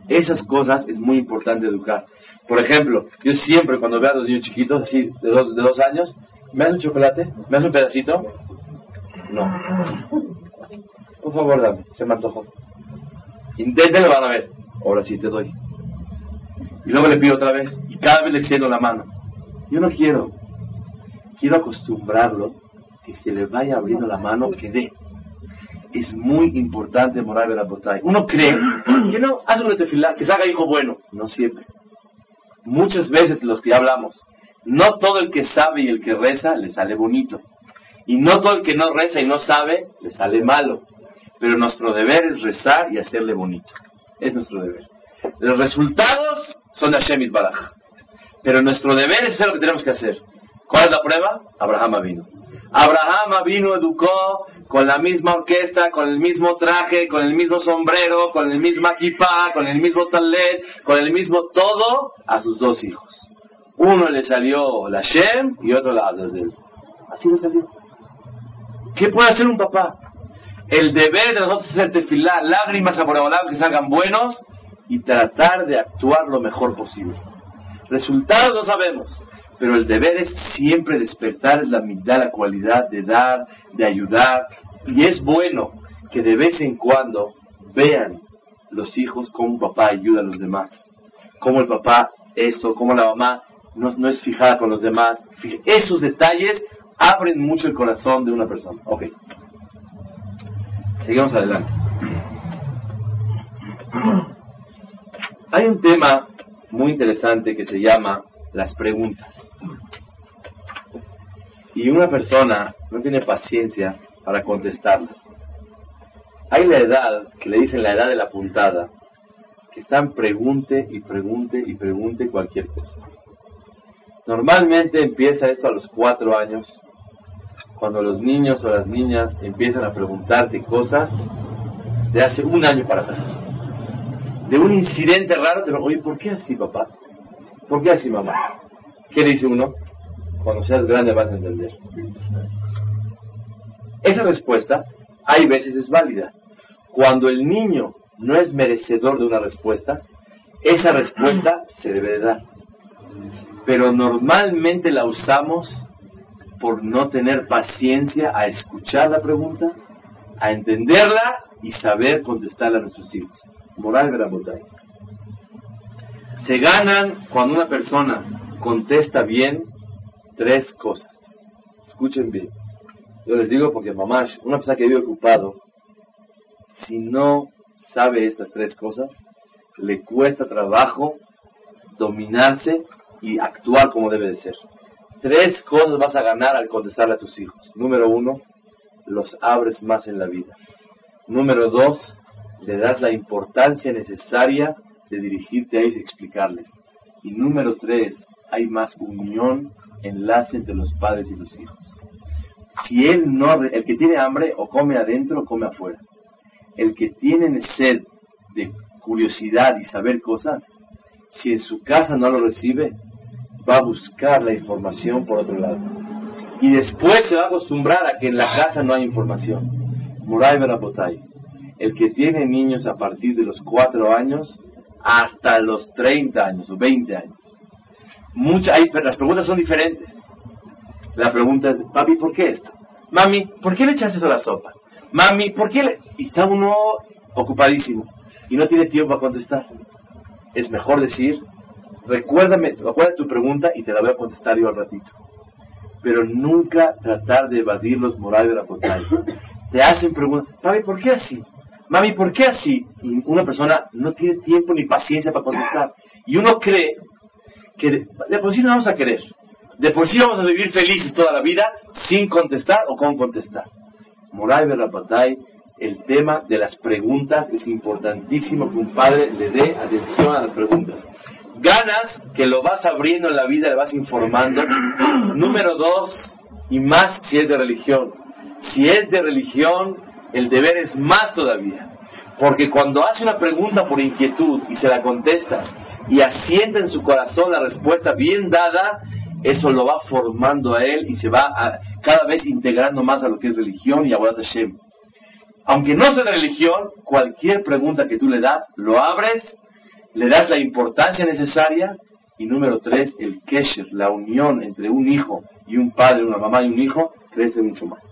Esas cosas es muy importante educar. Por ejemplo, yo siempre cuando veo a los niños chiquitos, así de dos, de dos años, ¿Me das un chocolate? ¿Me das un pedacito? No. Por favor, dame. Se me antojó. Inténtenlo, van a ver. Ahora sí te doy. Y luego le pido otra vez. Y cada vez le extiendo la mano. Yo no quiero. Quiero acostumbrarlo que se le vaya abriendo la mano que dé. Es muy importante morar de la botella. Uno cree que no, hace un tefilá, que se haga hijo bueno. No siempre. Muchas veces los que hablamos, no todo el que sabe y el que reza le sale bonito. Y no todo el que no reza y no sabe le sale malo. Pero nuestro deber es rezar y hacerle bonito. Es nuestro deber. Los resultados son de Hashem Baraj. Pero nuestro deber es hacer lo que tenemos que hacer. ¿Cuál es la prueba? Abraham vino. Abraham vino, educó con la misma orquesta, con el mismo traje, con el mismo sombrero, con el mismo equipa, con el mismo talet, con el mismo todo a sus dos hijos. Uno le salió la Shem y otro la Azazel. Así le salió. ¿Qué puede hacer un papá? El deber de nosotros es hacer tefilá, lágrimas a que salgan buenos y tratar de actuar lo mejor posible. Resultados no sabemos, pero el deber es siempre despertar la mitad, la cualidad de dar, de ayudar. Y es bueno que de vez en cuando vean los hijos cómo papá ayuda a los demás, cómo el papá eso, cómo la mamá no, no es fijada con los demás. Esos detalles abren mucho el corazón de una persona. Ok. Seguimos adelante. Hay un tema muy interesante que se llama las preguntas. Y una persona no tiene paciencia para contestarlas. Hay la edad, que le dicen la edad de la puntada, que están pregunte y pregunte y pregunte cualquier cosa. Normalmente empieza esto a los cuatro años, cuando los niños o las niñas empiezan a preguntarte cosas de hace un año para atrás. De un incidente raro, te lo oye, ¿por qué así, papá? ¿Por qué así, mamá? ¿Qué le dice uno? Cuando seas grande vas a entender. Esa respuesta, hay veces es válida. Cuando el niño no es merecedor de una respuesta, esa respuesta se debe de dar. Pero normalmente la usamos por no tener paciencia a escuchar la pregunta, a entenderla y saber contestarla a nuestros hijos. Moral de la botella. Se ganan cuando una persona contesta bien tres cosas. Escuchen bien. Yo les digo porque mamá, una persona que vive ocupado, si no sabe estas tres cosas, le cuesta trabajo dominarse y actuar como debe de ser. Tres cosas vas a ganar al contestarle a tus hijos. Número uno, los abres más en la vida. Número dos, le das la importancia necesaria de dirigirte a ellos y explicarles. Y número tres, hay más unión, enlace entre los padres y los hijos. Si él no, el que tiene hambre o come adentro o come afuera. El que tiene sed de curiosidad y saber cosas, si en su casa no lo recibe, va a buscar la información por otro lado. Y después se va a acostumbrar a que en la casa no hay información. Murai Berapotay, el que tiene niños a partir de los cuatro años hasta los 30 años o 20 años. Mucha, hay, las preguntas son diferentes. La pregunta es, papi, ¿por qué esto? Mami, ¿por qué le echaste eso a la sopa? Mami, ¿por qué le...? Y está uno ocupadísimo y no tiene tiempo para contestar. Es mejor decir, recuérdame, recuerda tu pregunta y te la voy a contestar yo al ratito. Pero nunca tratar de evadir los morales de la pantalla. Te hacen preguntas, papi, ¿por qué así? Mami, ¿por qué así? Y una persona no tiene tiempo ni paciencia para contestar. Y uno cree que de, por sí no vamos a querer. De por sí vamos a vivir felices toda la vida sin contestar o con contestar. Moray Berrapatay, el tema de las preguntas es importantísimo que un padre le dé atención a las preguntas. Ganas que lo vas abriendo en la vida, le vas informando. Número dos, y más si es de religión. Si es de religión, el deber es más todavía. Porque cuando hace una pregunta por inquietud y se la contestas y asienta en su corazón la respuesta bien dada, eso lo va formando a él y se va cada vez integrando más a lo que es religión y a Hashem. Aunque no sea de religión, cualquier pregunta que tú le das, lo abres, le das la importancia necesaria Y número tres, el kesher, la unión entre un hijo y un padre, una mamá y un hijo, crece mucho más.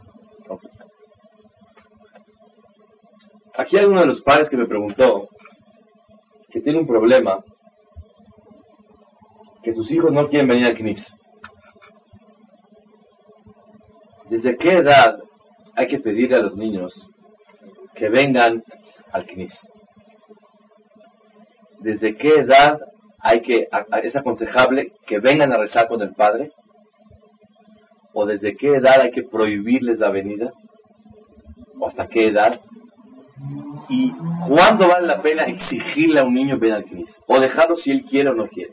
Aquí hay uno de los padres que me preguntó que tiene un problema, que sus hijos no quieren venir al CNIS. ¿Desde qué edad hay que pedirle a los niños que vengan al CNIS? ¿Desde qué edad hay que, es aconsejable que vengan a rezar con el padre? ¿O desde qué edad hay que prohibirles la venida? ¿O hasta qué edad? ¿Y cuándo vale la pena exigirle a un niño ven al CNIS? ¿O dejarlo si él quiere o no quiere?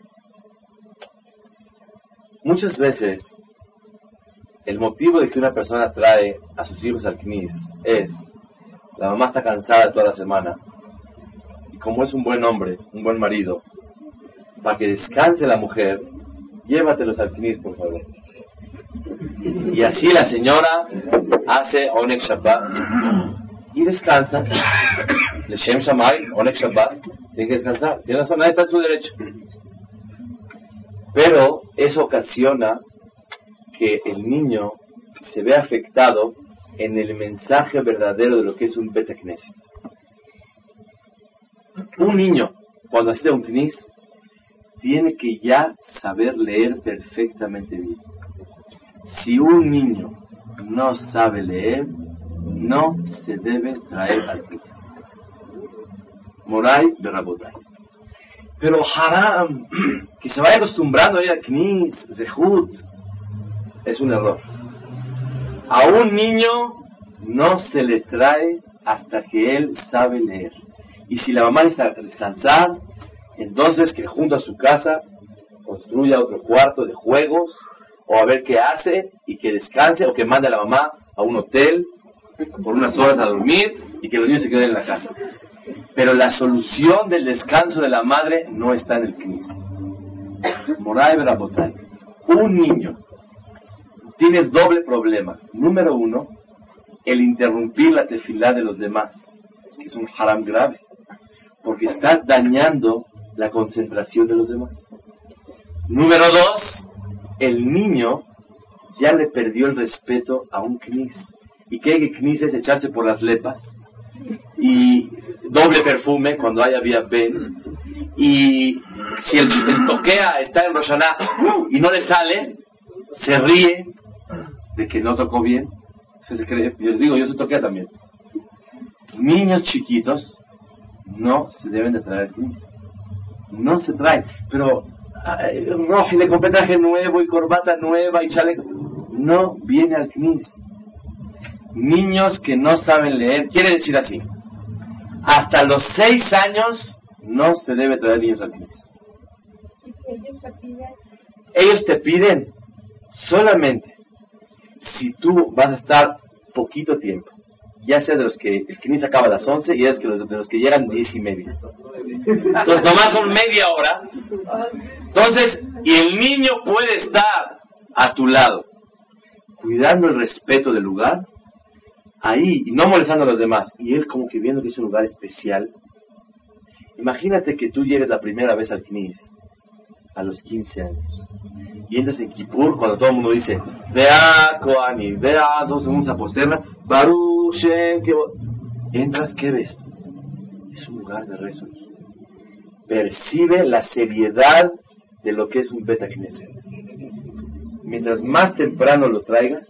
Muchas veces el motivo de que una persona trae a sus hijos al CNIS es la mamá está cansada toda la semana como es un buen hombre, un buen marido, para que descanse la mujer, llévatelos al CNIS, por favor. Y así la señora hace Onek Shabbat y descansa. Le Shem Shamay, Onek Shabbat, tiene que descansar. Tiene razón, está en su derecho. Pero eso ocasiona que el niño se ve afectado en el mensaje verdadero de lo que es un Beta Knesset. Un niño, cuando asiste a un Knis, tiene que ya saber leer perfectamente bien. Si un niño no sabe leer, no se debe traer al Knis. Moray de Rabotai. Pero haram, que se vaya acostumbrando a ir al Knis, Zehut, es un error. A un niño no se le trae hasta que él sabe leer. Y si la mamá necesita descansar, entonces que junto a su casa construya otro cuarto de juegos, o a ver qué hace, y que descanse, o que mande a la mamá a un hotel por unas horas a dormir, y que los niños se queden en la casa. Pero la solución del descanso de la madre no está en el CNIS. Moray Berabotay. Un niño tiene doble problema. Número uno, el interrumpir la tefilá de los demás, que es un haram grave, porque estás dañando la concentración de los demás. Número dos, el niño ya le perdió el respeto a un knis. ¿Y qué que knis es echarse por las lepas? Y doble perfume cuando haya vía Ben. Y si el, toquea está en Roshaná y no le sale, se ríe de que no tocó bien. Les digo, yo soy toquea también. Niños chiquitos no se deben de traer knis. No se traen. Pero le compré traje nuevo y corbata nueva y chaleco. No viene al knis. Niños que no saben leer, quiere decir así. Hasta los seis años no se debe traer niños al knis. Ellos te piden Ellos te piden solamente si tú vas a estar poquito tiempo, ya sea de los que el knis acaba a las 11 y es que de los que llegan 10 y media. Entonces nomás son media hora. Entonces, y el niño puede estar a tu lado, cuidando el respeto del lugar, ahí, y no molestando a los demás, y él como que viendo que es un lugar especial. Imagínate que tú llegues la primera vez al CNIS a los 15 años. Y entras en Kippur cuando todo el mundo dice, vea Koani, vea dos segundos a posterna, Baruch Shem Kevod". Entras, ¿qué ves? Es un lugar de rezo. Percibe la seriedad de lo que es un Beta Knesset. Mientras más temprano lo traigas,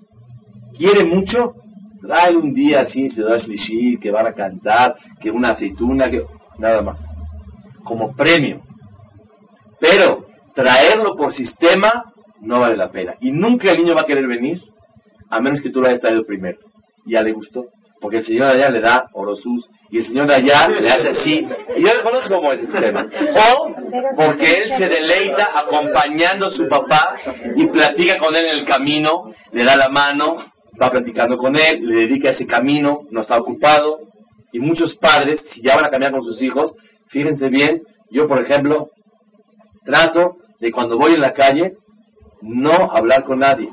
quiere mucho, trae un día así, Sedash Lishi, que van a cantar, que una aceituna, que nada más. Como premio. Pero traerlo por sistema no vale la pena. Y nunca el niño va a querer venir, a menos que tú lo hayas traído primero. Y ya le gustó. Porque el señor de allá le da orosus y el señor de allá le hace así. Y yo le conozco cómo es el sistema. O porque él se deleita acompañando a su papá y platica con él en el camino, le da la mano, va platicando con él, le dedica ese camino, no está ocupado. Y muchos padres, si ya van a cambiar con sus hijos, fíjense bien, yo por ejemplo, trato de cuando voy en la calle no hablar con nadie,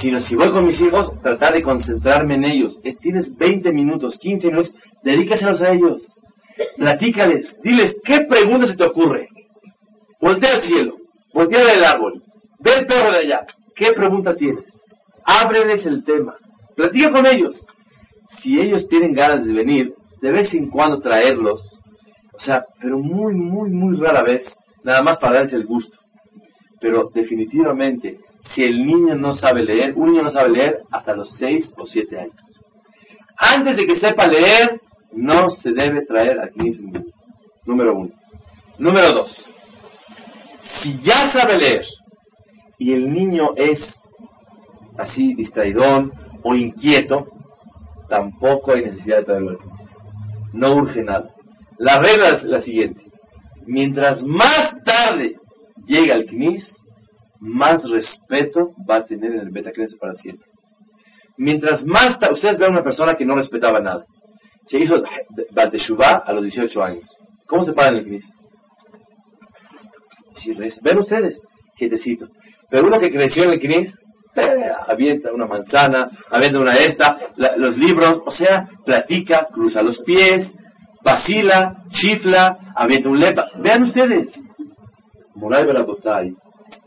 sino si voy con mis hijos, tratar de concentrarme en ellos. Es- tienes 20 minutos, 15 minutos, dedícaselos a ellos. Platícales, diles, ¿qué pregunta se te ocurre? Voltea al cielo, voltea el árbol, ve el perro de allá. ¿Qué pregunta tienes? Ábreles el tema, platica con ellos. Si ellos tienen ganas de venir, de vez en cuando traerlos, o sea, pero muy, muy, muy rara vez, nada más para darles el gusto. Pero definitivamente, si el niño no sabe leer, un niño no sabe leer hasta los 6 o 7 años. Antes de que sepa leer, no se debe traer al niño. Número uno. Número dos. Si ya sabe leer y el niño es así distraidón o inquieto, tampoco hay necesidad de traerlo al. No urge nada. La regla es la siguiente. Mientras más tarde llega al CNIS, más respeto va a tener en el Betacrense para siempre. Mientras más tarde, ustedes ven a una persona que no respetaba nada. Se hizo Balteshuvá a los 18 años. ¿Cómo se para en el CNIS? Ven ustedes, quietecito. Pero uno que creció en el CNIS, eh, avienta una manzana, avienta una esta, los libros, o sea, platica, cruza los pies, avienta un lepa. Vean ustedes. Moray Barabotay,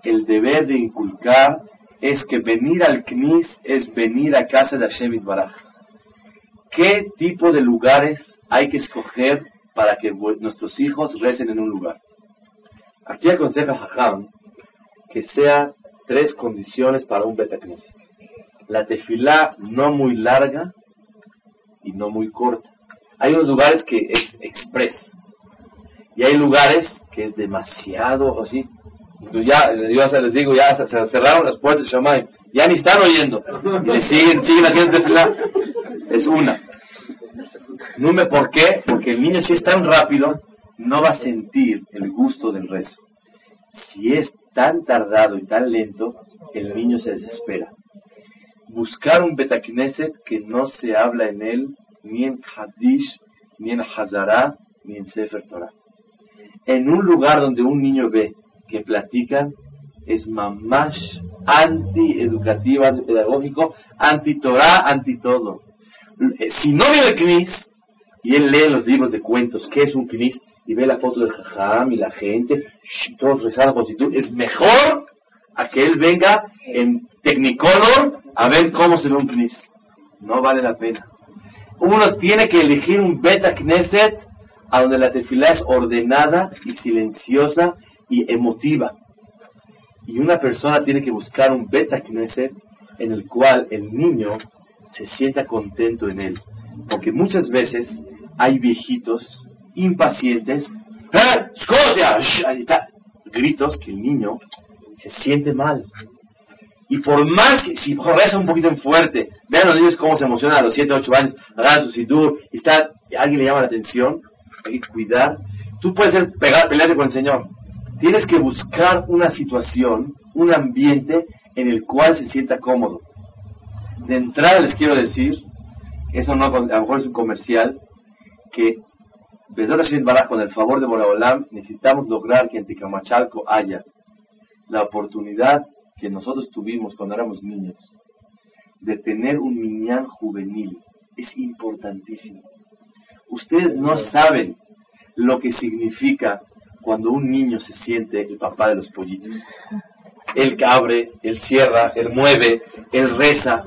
el deber de inculcar es que venir al CNIS es venir a casa de Hashem Baraj. ¿Qué tipo de lugares hay que escoger para que nuestros hijos recen en un lugar? Aquí aconseja Jajam que sea tres condiciones para un betacnis. La tefilá no muy larga y no muy corta. Hay unos lugares que es express y hay lugares que es demasiado así. Ya, yo les digo, ya se cerraron las puertas de ya ni están oyendo y siguen, siguen haciendo tefilá. Es una. ¿por qué? Porque el niño si es tan rápido, no va a sentir el gusto del rezo. Si es tan tardado y tan lento, el niño se desespera. Buscar un Betacneset que no se habla en él ni en Hadish, ni en Hazara, ni en Sefer Torah. En un lugar donde un niño ve que platican, es mamash anti-educativo, anti-pedagógico, anti-Torah, anti-todo. Eh, si no viene el Knis, y él lee los libros de cuentos, ¿qué es un Knis? y ve la foto del jajam y la gente, todos rezando con situ, es mejor a que él venga en Technicolor a ver cómo se ve un Knis. No vale la pena. Uno tiene que elegir un Beta Knesset a donde la tefilá es ordenada y silenciosa y emotiva. Y una persona tiene que buscar un Beta Knesset en el cual el niño se sienta contento en él. Porque muchas veces hay viejitos impacientes, ¡Eh! ¡Scotia! Gritos que el niño se siente mal. Y por más que, si reza un poquito en fuerte, vean los niños cómo se emocionan a los 7, 8 años, agarran su sidur, está, alguien le llama la atención, hay que cuidar. Tú puedes ser, pegar, pelearte con el Señor. Tienes que buscar una situación, un ambiente en el cual se sienta cómodo. De entrada les quiero decir, eso no, a lo mejor es un comercial, que con el favor de Boraholam, necesitamos lograr que en Ticamachalco haya la oportunidad que nosotros tuvimos cuando éramos niños de tener un niñán juvenil. Es importantísimo. Ustedes no saben lo que significa cuando un niño se siente el papá de los pollitos. Él abre, él cierra, él mueve, él reza.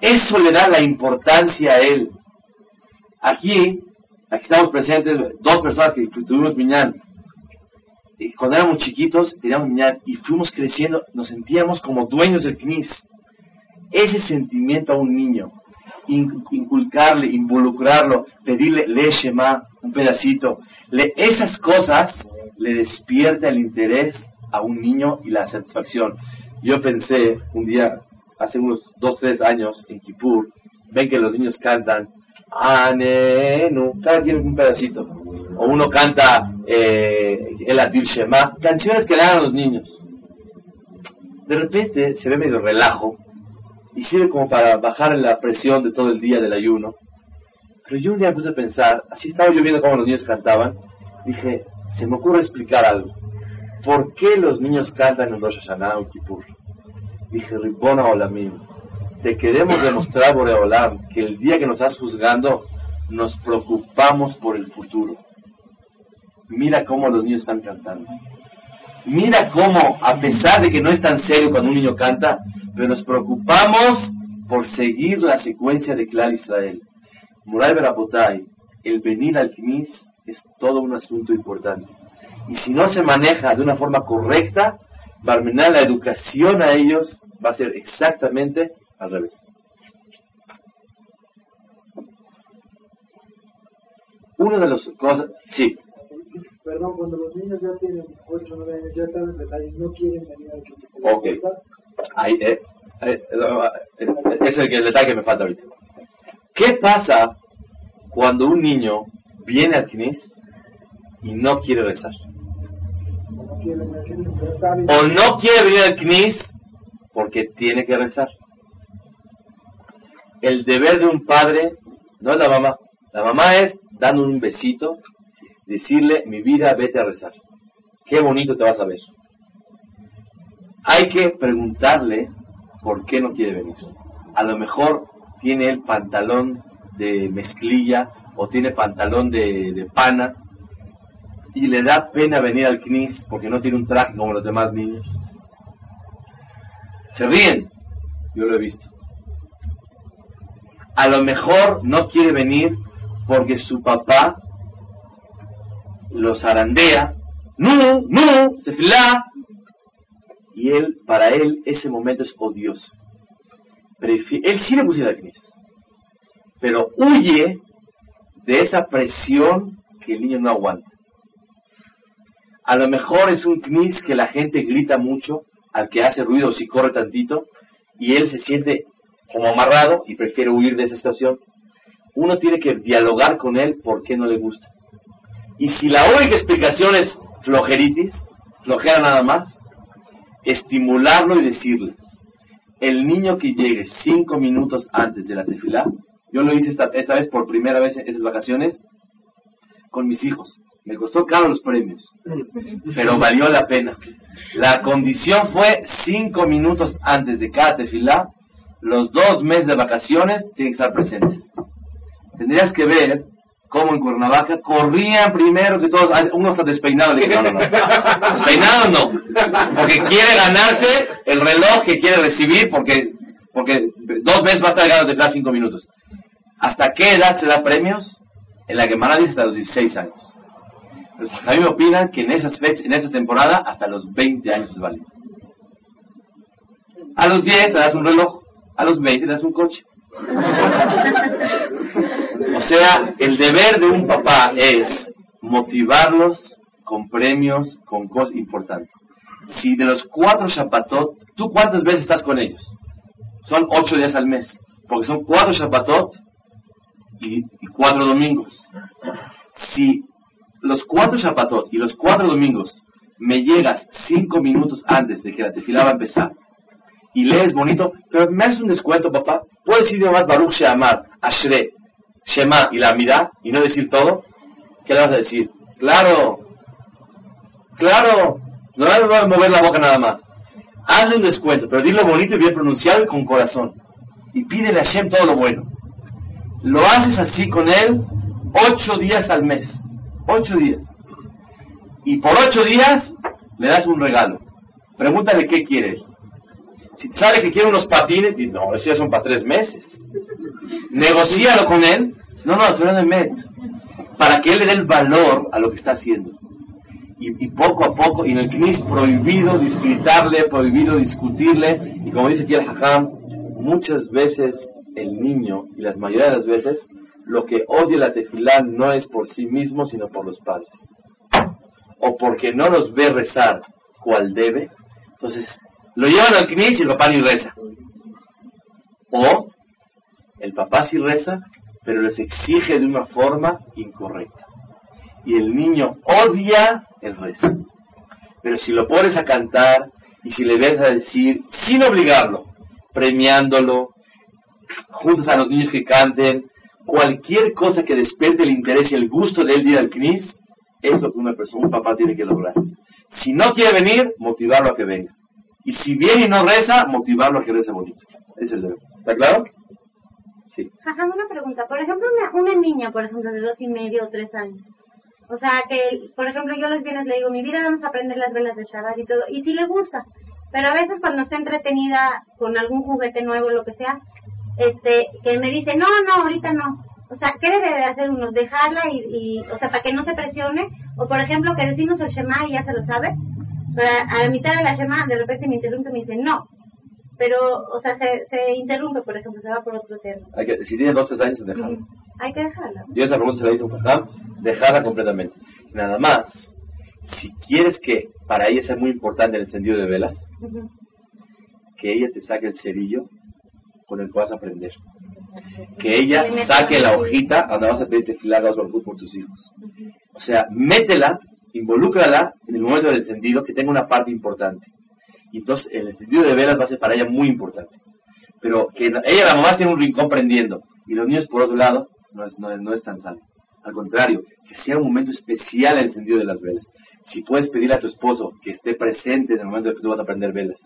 Eso le da la importancia a él. Aquí Aquí estamos presentes dos personas que tuvimos Miñán. Cuando éramos chiquitos teníamos Miñán y fuimos creciendo, nos sentíamos como dueños del CNIS. Ese sentimiento a un niño, inculcarle, involucrarlo, pedirle le Shema, un pedacito, le, esas cosas le despierta el interés a un niño y la satisfacción. Yo pensé un día, hace unos dos, tres años, en Kippur, ven que los niños cantan Anenu, cada quien un pedacito. O uno canta eh, el Adir Shema, canciones que le dan a los niños. De repente se ve medio relajo y sirve como para bajar la presión de todo el día del ayuno. Pero yo un día me a pensar, así estaba yo viendo cómo los niños cantaban, dije, se me ocurre explicar algo. ¿Por qué los niños cantan en Rosh Hashanah o Kippur? Dije, Ribona Olamim te queremos demostrar, Boreolam, que el día que nos estás juzgando, nos preocupamos por el futuro. Mira cómo los niños están cantando. Mira cómo, a pesar de que no es tan serio cuando un niño canta, pero nos preocupamos por seguir la secuencia de Clar Israel. Murai Berapotay, el venir al Knis es todo un asunto importante. Y si no se maneja de una forma correcta, Barmenal, la educación a ellos va a ser exactamente al revés. Una de las cosas, sí, Perdón, cuando los niños ya tienen 8 o 9 años, ya están en detalles, no quieren venir al equipo. Ok. Ahí, eh, eh, eh, es el, el detalle que me falta ahorita. ¿Qué pasa cuando un niño viene al Knis y no quiere rezar? O no quiere venir al Knis porque tiene que rezar. El deber de un padre no es la mamá. La mamá es dando un besito, decirle, mi vida, vete a rezar. Qué bonito te vas a ver. Hay que preguntarle por qué no quiere venir. A lo mejor tiene el pantalón de mezclilla o tiene pantalón de, pana y le da pena venir al CNIS porque no tiene un traje como los demás niños. Se ríen, yo lo he visto. A lo mejor no quiere venir porque su papá lo zarandea, no, no, tefilá, y él, para él, ese momento es odioso. Prefi- él sí le pusiera el CNIS, pero huye de esa presión que el niño no aguanta. A lo mejor es un CNIS que la gente grita mucho al que hace ruido si corre tantito y él se siente como amarrado y prefiere huir de esa situación. Uno tiene que dialogar con él por qué no le gusta. Y si la única explicación es flojeritis, flojera nada más, estimularlo y decirle, el niño que llegue cinco minutos antes de la tefilá, yo lo hice esta, esta vez por primera vez en estas vacaciones con mis hijos. Me costó caro los premios, pero valió la pena. La condición fue cinco minutos antes de cada tefilá, los dos meses de vacaciones tienen que estar presentes. Tendrías que ver cómo en Cuernavaca corrían primero que todos. Ah, Uno está despeinado. Le dije, no, no, no. Despeinado no. Porque quiere ganarse el reloj que quiere recibir porque, porque dos veces va a estar ganando de cinco minutos. ¿Hasta qué edad se da premios? En la Gemara dice hasta los 16 años. Entonces, a mí me opinan que en esas fechas, en esa temporada, hasta los 20 años es válido. A los 10 le das un reloj, a los 20 le das un coche. O sea, el deber de un papá es motivarlos con premios, con cosas importantes. Si de los cuatro Shabbatot, ¿tú cuántas veces estás con ellos? Son ocho días al mes, porque son cuatro Shabbatot y, cuatro domingos. Si los cuatro Shabbatot y los cuatro domingos me llegas cinco minutos antes de que la tefilá va a empezar y lees bonito, pero me haces un descuento, papá. ¿Puedes decir más Baruch Sheamar, Ashre, Shema y la Mirá y no decir todo? ¿Qué le vas a decir? Claro, claro, no le vas a mover la boca nada más. Hazle un descuento, pero dilo bonito y bien pronunciado y con corazón. Y pídele a Hashem todo lo bueno. Lo haces así con él ocho días al mes. Ocho días. Y por ocho días le das un regalo. Pregúntale qué quiere él. Si sabe que quiere unos patines, dice, no, esos ya son para tres meses. Negocíalo con él. No, no, de met. Para que él le dé el valor a lo que está haciendo. Y, y poco a poco, y en el CNIS prohibido discritarle, prohibido discutirle. Y como dice aquí el Hajam, muchas veces el niño, y las mayoría de las veces, lo que odia la tefilá no es por sí mismo, sino por los padres. O porque no los ve rezar cual debe. Entonces, lo llevan al CNIS y el papá ni reza. O el papá sí reza, pero les exige de una forma incorrecta. Y el niño odia el rezo. Pero si lo pones a cantar y si le ves a decir, sin obligarlo, premiándolo, juntos a los niños que canten, cualquier cosa que despierte el interés y el gusto de él de ir al CNIS, es lo que una persona, un papá tiene que lograr. Si no quiere venir, motivarlo a que venga. Y si viene y no reza, motivarlo a que reza bonito. Es el deber. ¿Está claro? Sí. Ajá, una pregunta. Por ejemplo, una, una niña, por ejemplo, de dos y medio o tres años, O sea, que, por ejemplo, yo los viernes le digo, mi vida vamos a aprender las velas de Shabbat y todo, y sí le gusta. Pero a veces cuando está entretenida con algún juguete nuevo, lo que sea, este, que me dice, no, no, ahorita no. O sea, ¿qué debe de hacer uno? Dejarla y, y, o sea, para que no se presione. O por ejemplo, que decimos el Shema y ya se lo sabe. Pero a la mitad de la Shema, de repente me interrumpe y me dice, no. Pero, o sea, se, se interrumpe, por ejemplo, se va por otro tema. Hay que, si tiene dos tres años, dejarla. Ujú. Hay que dejarla. Yo esa pregunta se la hice a un jajam, dejarla completamente. Nada más, si quieres que para ella sea muy importante el encendido de velas, que ella te saque el cerillo con el que vas a aprender. Que ella saque la hojita donde vas a pedir tefilá, vas a por tus hijos. O sea, métela, involúcrala en el momento del encendido, que tenga una parte importante. Y entonces el encendido de velas va a ser para ella muy importante. Pero que ella, la mamá, tiene un rincón prendiendo y los niños por otro lado, no es, no no es tan sano. Al contrario, que sea un momento especial el encendido de las velas. Si puedes pedirle a tu esposo que esté presente en el momento en que tú vas a prender velas,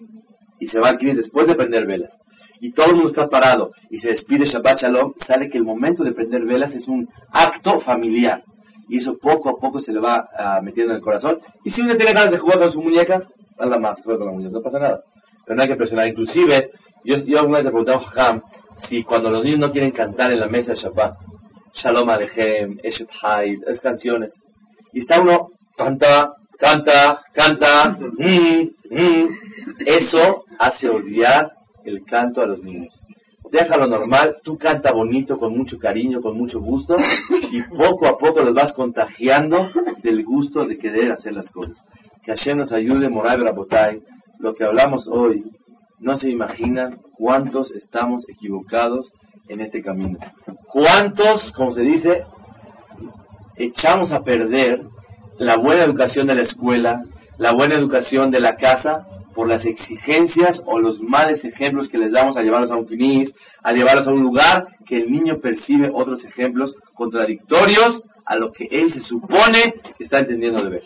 y se va al Knis después de prender velas, y todo el mundo está parado, y se despide Shabbat Shalom, sale que el momento de prender velas es un acto familiar. Y eso poco a poco se le va ah, metiendo en el corazón. Y si uno tiene ganas de jugar con su muñeca, la más, juega con la muñeca, no pasa nada. Pero no hay que presionar. Inclusive, yo, alguna vez le pregunté a jajam si cuando los niños no quieren cantar en la mesa de Shabbat, Shalom Alejem, Eshet Haid, esas canciones, y está uno, canta, canta, canta, mm, mm, eso hace odiar el canto a los niños. Déjalo normal, tú canta bonito, con mucho cariño, con mucho gusto, y poco a poco los vas contagiando del gusto de querer hacer las cosas. Que Hashem nos ayude, Moray Brabotay, lo que hablamos hoy, no se imaginan cuántos estamos equivocados en este camino. ¿Cuántos, como se dice, echamos a perder la buena educación de la escuela, la buena educación de la casa, por las exigencias o los males ejemplos que les damos a llevarlos a un quinis, a llevarlos a un lugar que el niño percibe otros ejemplos contradictorios a lo que él se supone que está entendiendo de ver.